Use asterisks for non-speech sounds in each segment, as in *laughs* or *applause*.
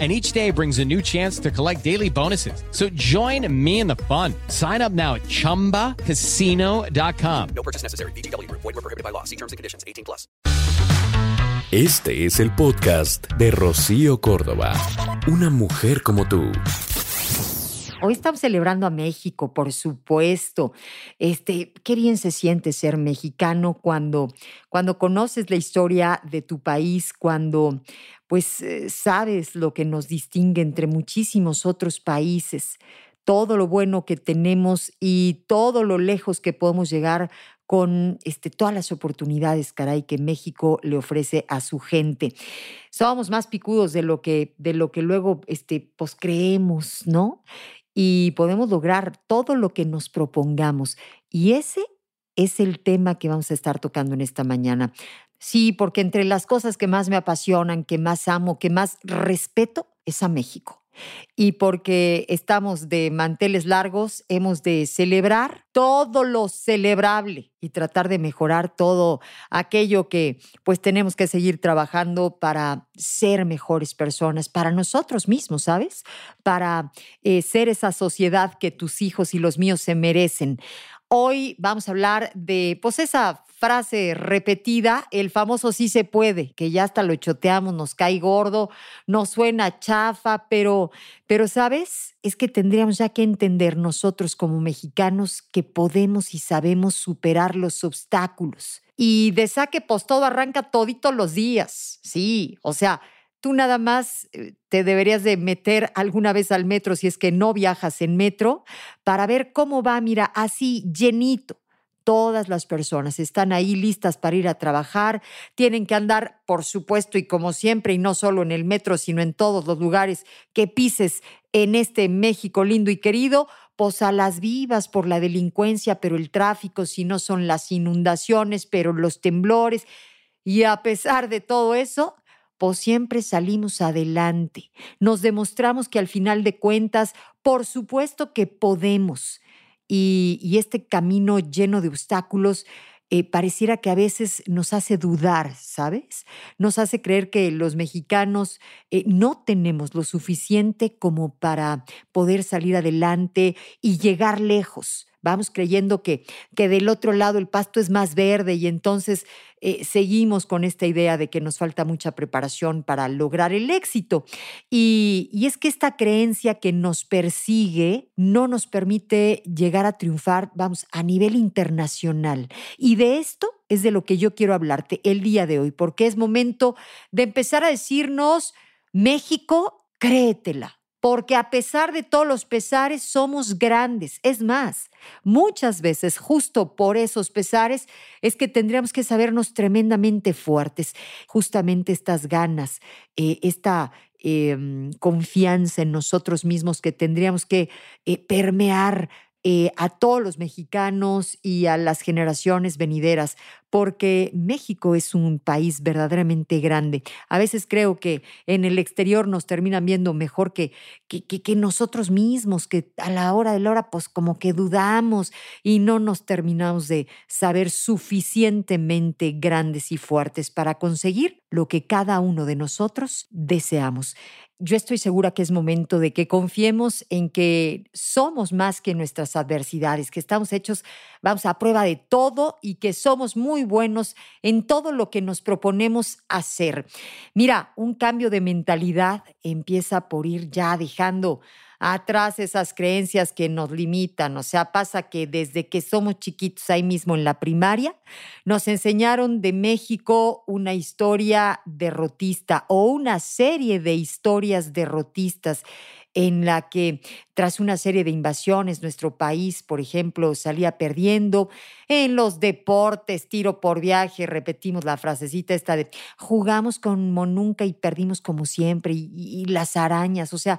and each day brings a new chance to collect daily bonuses. So join me in the fun. Sign up now at ChumbaCasino.com. No purchase necessary. BGW. Void were prohibited by law. See terms and conditions. 18 plus. Este es el podcast de Rocío Córdoba. Una mujer como tú. Hoy estamos celebrando a México, por supuesto. Este, qué bien se siente ser mexicano cuando, cuando conoces la historia de tu país, cuando pues eh, sabes lo que nos distingue entre muchísimos otros países, todo lo bueno que tenemos y todo lo lejos que podemos llegar con este, todas las oportunidades, caray, que México le ofrece a su gente. Somos más picudos de lo que, de lo que luego este, pues, creemos, ¿no? Y podemos lograr todo lo que nos propongamos. Y ese es el tema que vamos a estar tocando en esta mañana. Sí, porque entre las cosas que más me apasionan, que más amo, que más respeto, es a México y porque estamos de manteles largos, hemos de celebrar todo lo celebrable y tratar de mejorar todo aquello que pues tenemos que seguir trabajando para ser mejores personas, para nosotros mismos, ¿sabes? Para eh, ser esa sociedad que tus hijos y los míos se merecen. Hoy vamos a hablar de pues esa frase repetida, el famoso sí se puede, que ya hasta lo choteamos, nos cae gordo, nos suena chafa, pero, pero sabes, es que tendríamos ya que entender nosotros como mexicanos que podemos y sabemos superar los obstáculos. Y de saque, pues todo arranca todito los días, sí, o sea, tú nada más eh, te deberías de meter alguna vez al metro si es que no viajas en metro para ver cómo va, mira, así llenito todas las personas están ahí listas para ir a trabajar, tienen que andar, por supuesto, y como siempre, y no solo en el metro, sino en todos los lugares que pises en este México lindo y querido, pues las vivas por la delincuencia, pero el tráfico, si no son las inundaciones, pero los temblores. Y a pesar de todo eso, pues siempre salimos adelante. Nos demostramos que al final de cuentas, por supuesto que podemos y, este camino lleno de obstáculos eh, pareciera que a veces nos hace dudar, ¿sabes? Nos hace creer que los mexicanos eh, no tenemos lo suficiente como para poder salir adelante y llegar lejos vamos creyendo que, que del otro lado el pasto es más verde y entonces eh, seguimos con esta idea de que nos falta mucha preparación para lograr el éxito. Y, y es que esta creencia que nos persigue no nos permite llegar a triunfar, vamos, a nivel internacional. Y de esto es de lo que yo quiero hablarte el día de hoy, porque es momento de empezar a decirnos, México, créetela porque a pesar de todos los pesares somos grandes. Es más, muchas veces justo por esos pesares es que tendríamos que sabernos tremendamente fuertes. Justamente estas ganas, eh, esta em, confianza en nosotros mismos que tendríamos que eh, permear eh, a todos los mexicanos y a las generaciones venideras, porque México es un país verdaderamente grande. A veces creo que en el exterior nos terminan viendo mejor que, que, nosotros mismos, que a la hora de la hora pues como que dudamos y no nos terminamos de saber suficientemente grandes y fuertes para conseguir lo que cada uno de nosotros deseamos yo estoy segura que es momento de que confiemos en que somos más que nuestras adversidades, que estamos hechos, vamos, a prueba de todo y que somos muy buenos en todo lo que nos proponemos hacer. Mira, un cambio de mentalidad empieza por ir ya dejando atrás esas creencias que nos limitan. O sea, pasa que desde que somos chiquitos ahí mismo en la primaria, nos enseñaron de México una historia derrotista o una serie de historias derrotistas en la que tras una serie de invasiones nuestro país, por ejemplo, salía perdiendo en los deportes, tiro por viaje, repetimos la frasecita esta de jugamos como nunca y perdimos como siempre y, y las arañas, o sea,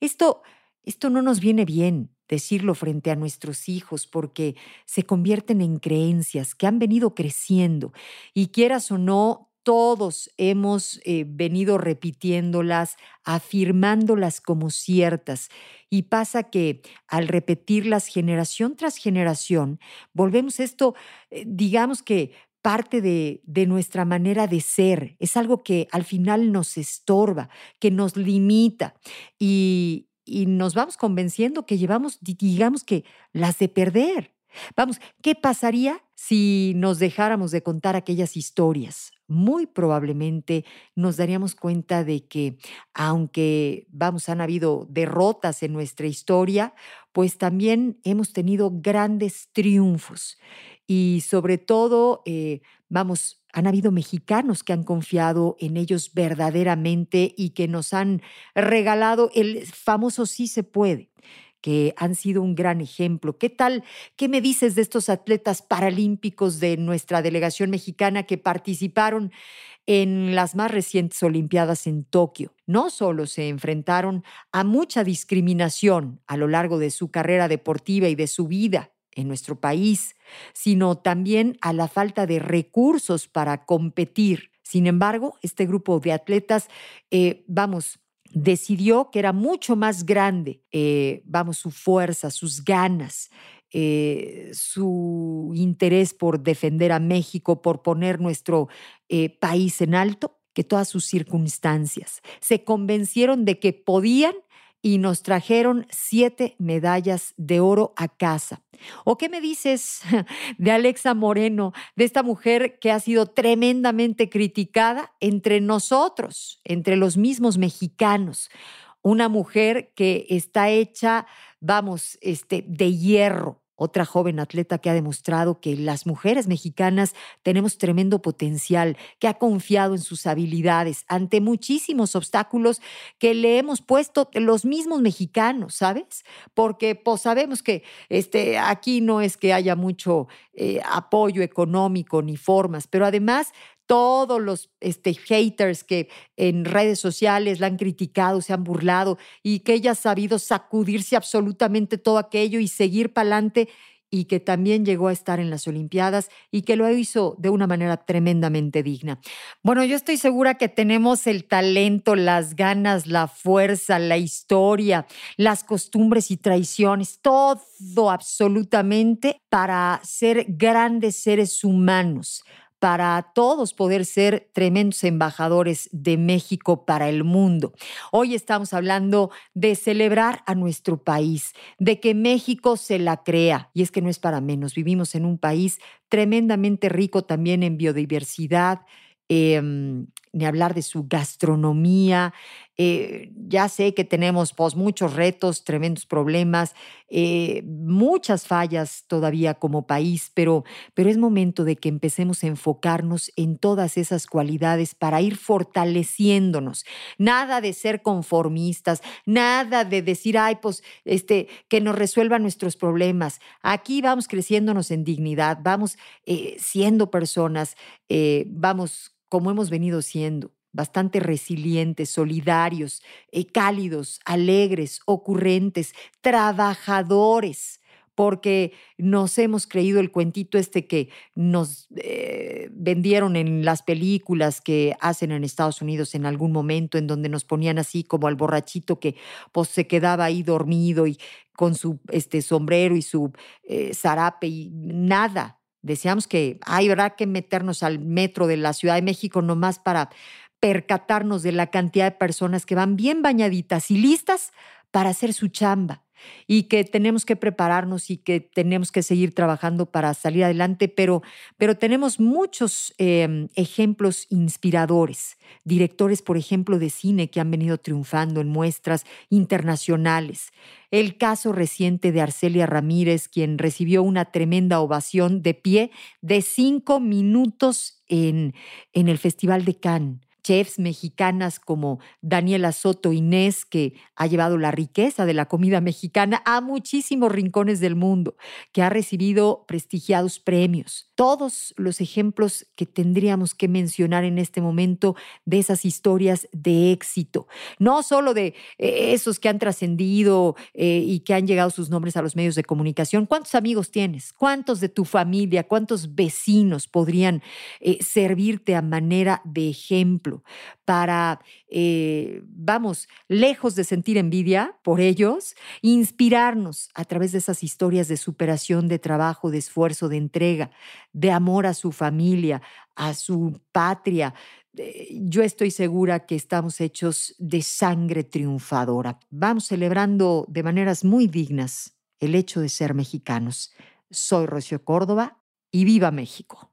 esto esto no nos viene bien. decirlo frente a nuestros hijos porque se convierten en creencias que han venido creciendo y quieras o no, todos hemos eh, venido repitiéndolas, afirmándolas como ciertas. Y pasa que al repetirlas generación tras generación, volvemos esto, eh, digamos que parte de, de, nuestra manera de ser, es algo que al final nos estorba, que nos limita y, y nos vamos convenciendo que llevamos, digamos que, las de perder. Vamos, ¿qué pasaría si nos dejáramos de contar aquellas historias? Muy probablemente nos daríamos cuenta de que, aunque, vamos, han habido derrotas en nuestra historia, pues también hemos tenido grandes triunfos. Y sobre todo, eh, vamos, han habido mexicanos que han confiado en ellos verdaderamente y que nos han regalado el famoso sí se puede que han sido un gran ejemplo. ¿Qué tal? ¿Qué me dices de estos atletas paralímpicos de nuestra delegación mexicana que participaron en las más recientes Olimpiadas en Tokio? No solo se enfrentaron a mucha discriminación a lo largo de su carrera deportiva y de su vida en nuestro país, sino también a la falta de recursos para competir. Sin embargo, este grupo de atletas, eh, vamos, decidió que era mucho más grande, eh, vamos, su fuerza, sus ganas, eh, su interés por defender a México, por poner nuestro país en alto, que todas sus circunstancias. Se convencieron de que podían y nos trajeron siete medallas de oro a casa. ¿O qué me dices *laughs* de Alexa Moreno, de esta mujer que ha sido tremendamente criticada entre nosotros, entre los mismos mexicanos? Una mujer que está hecha, vamos, este, de hierro, otra joven atleta que ha demostrado que las mujeres mexicanas tenemos tremendo potencial, que ha confiado en sus habilidades ante muchísimos obstáculos que le hemos puesto los mismos mexicanos, ¿sabes? Porque pues sabemos que este, aquí no es que haya mucho eh, apoyo económico ni formas, pero además todos los este, haters que en redes sociales la han criticado, se han burlado y que ella ha sabido sacudirse absolutamente todo aquello y seguir para adelante y que también llegó a estar en las Olimpiadas y que lo hizo de una manera tremendamente digna. Bueno, yo estoy segura que tenemos el talento, las ganas, la fuerza, la historia, las costumbres y traiciones, todo absolutamente para ser grandes seres humanos para todos poder ser tremendos embajadores de México para el mundo. Hoy estamos hablando de celebrar a nuestro país, de que México se la crea. Y es que no es para menos, vivimos en un país tremendamente rico también en biodiversidad, em, ni hablar de su gastronomía. Eh, ya sé que tenemos pues, muchos retos, tremendos problemas, eh, muchas fallas todavía como país, pero, pero es momento de que empecemos a enfocarnos en todas esas cualidades para ir fortaleciéndonos. Nada de ser conformistas, nada de decir, ay, pues, este, que nos resuelvan nuestros problemas. Aquí vamos creciéndonos en dignidad, vamos eh, siendo personas, vamos como hemos venido siendo, bastante resilientes, solidarios, eh, cálidos, alegres, ocurrentes, trabajadores, porque nos hemos creído el cuentito este que nos eh, vendieron en las películas que hacen en Estados Unidos en algún momento, en donde nos ponían así como al borrachito que pues, se quedaba ahí dormido y con su este, sombrero y su eh, zarape y nada, Decíamos que hay habrá que meternos al metro de la Ciudad de México nomás para percatarnos de la cantidad de personas que van bien bañaditas y listas para hacer su chamba y que tenemos que prepararnos y que tenemos que seguir trabajando para salir adelante, pero, pero tenemos muchos em, ejemplos inspiradores, directores, por ejemplo, de cine que han venido triunfando en muestras internacionales. El caso reciente de Arcelia Ramírez, quien recibió una tremenda ovación de pie de cinco minutos en, en el Festival de Cannes chefs mexicanas como Daniela Soto Inés, que ha llevado la riqueza de la comida mexicana a muchísimos rincones del mundo, que ha recibido prestigiados premios. Todos los ejemplos que tendríamos que mencionar en este momento de esas historias de éxito, no solo de eh, esos que han trascendido eh, y que han llegado sus nombres a los medios de comunicación. ¿Cuántos amigos tienes? ¿Cuántos de tu familia? ¿Cuántos vecinos podrían eh, servirte a manera de para, eh, vamos, lejos de sentir envidia por ellos, inspirarnos a través de esas historias de superación, de trabajo, de esfuerzo, de entrega, de amor a su familia, a su patria, yo estoy segura que estamos hechos de sangre triunfadora. Vamos celebrando de maneras muy dignas el hecho de ser mexicanos. Soy Rocío Córdoba y viva México.